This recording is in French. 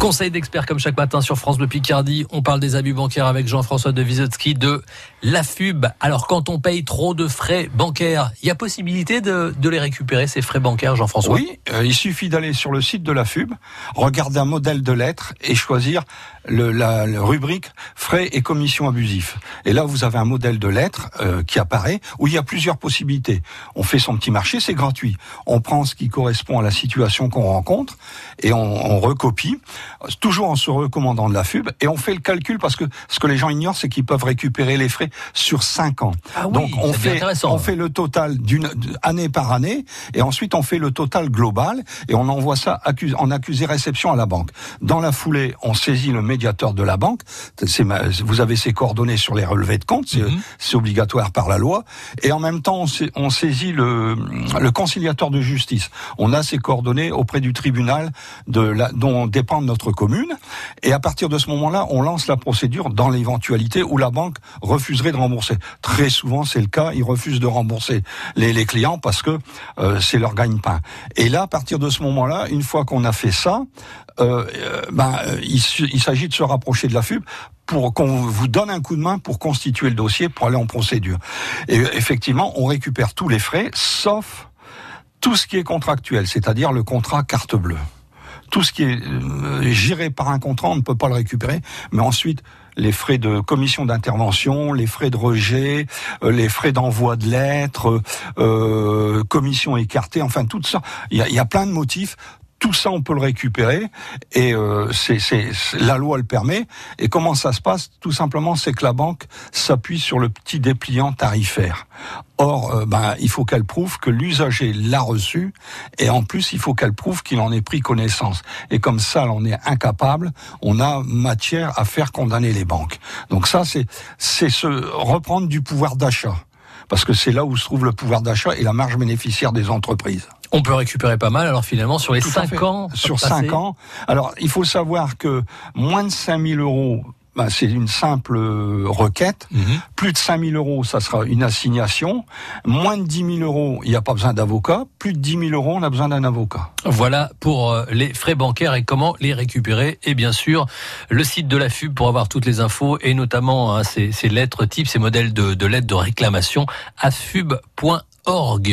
Conseil d'experts comme chaque matin sur France Bleu Picardie. On parle des abus bancaires avec Jean-François de Wisotzki de la FUB. Alors quand on paye trop de frais bancaires, il y a possibilité de, les récupérer ces frais bancaires, Jean-François? Oui, euh, il suffit d'aller sur le site de la FUB, regarder un modèle de lettres et choisir le, la, rubrique frais et commissions abusifs. Et là, vous avez un modèle de lettres euh, qui apparaît où il y a plusieurs possibilités. On fait son petit marché, c'est gratuit. On prend ce qui correspond à la situation qu'on rencontre et on, on recopie toujours en se recommandant de la FUB, et on fait le calcul parce que ce que les gens ignorent, c'est qu'ils peuvent récupérer les frais sur 5 ans. Ah Donc on fait, on fait le total d'une année par année, et ensuite on fait le total global, et on envoie ça en accusé réception à la banque. Dans la foulée, on saisit le médiateur de la banque. vous avez ses coordonnées sur les relevés de compte, c'est obligatoire par la loi, et en même temps on, saisit le, le conciliateur de justice. On a ses coordonnées auprès du tribunal de la, dont dépend notre commune. Et à partir de ce moment-là, on lance la procédure dans l'éventualité où la banque refuserait de rembourser. Très souvent, c'est le cas. Ils refusent de rembourser les, clients parce que euh, c'est leur gagne-pain. Et là, à partir de ce moment-là, une fois qu'on a fait ça, euh, euh ben, il, il s'agit de se rapprocher de la FUB pour qu'on vous donne un coup de main pour constituer le dossier, pour aller en procédure. Et effectivement, on récupère tous les frais, sauf tout ce qui est contractuel, c'est-à-dire le contrat carte bleue tout ce qui est euh, géré par un contrat, on ne peut pas le récupérer. Mais ensuite, les frais de commission d'intervention, les frais de rejet, euh, les frais d'envoi de lettres, euh, commission écartée, enfin tout ça. Il y a, y a plein de motifs tout ça, on peut le récupérer et euh, c'est, la loi le permet. Et comment ça se passe? Tout simplement, c'est que la banque s'appuie sur le petit dépliant tarifaire. Or, euh, ben, il faut qu'elle prouve que l'usager l'a reçu et en plus, il faut qu'elle prouve qu'il en ait pris connaissance. Et comme ça, on est incapable, on a matière à faire condamner les banques. Donc ça, c'est, c'est se reprendre du pouvoir d'achat parce que c'est là où se trouve le pouvoir d'achat et la marge bénéficiaire des entreprises. On peut récupérer pas mal, alors finalement, sur les 5 ans. Sur 5 ans. Alors, il faut savoir que moins de 5000 euros bah, c'est une simple euh, requête. Mhm. Plus de 5 000 euros, ça sera une assignation. Moins de 10 000 euros, il n'y a pas besoin d'avocat. Plus de 10 000 euros, on a besoin d'un avocat. Voilà pour euh, les frais bancaires et comment les récupérer. Et bien sûr, le site de la FUB pour avoir toutes les infos et notamment hein, ces, lettres types, ces modèles de, de lettres de réclamation à fub.org.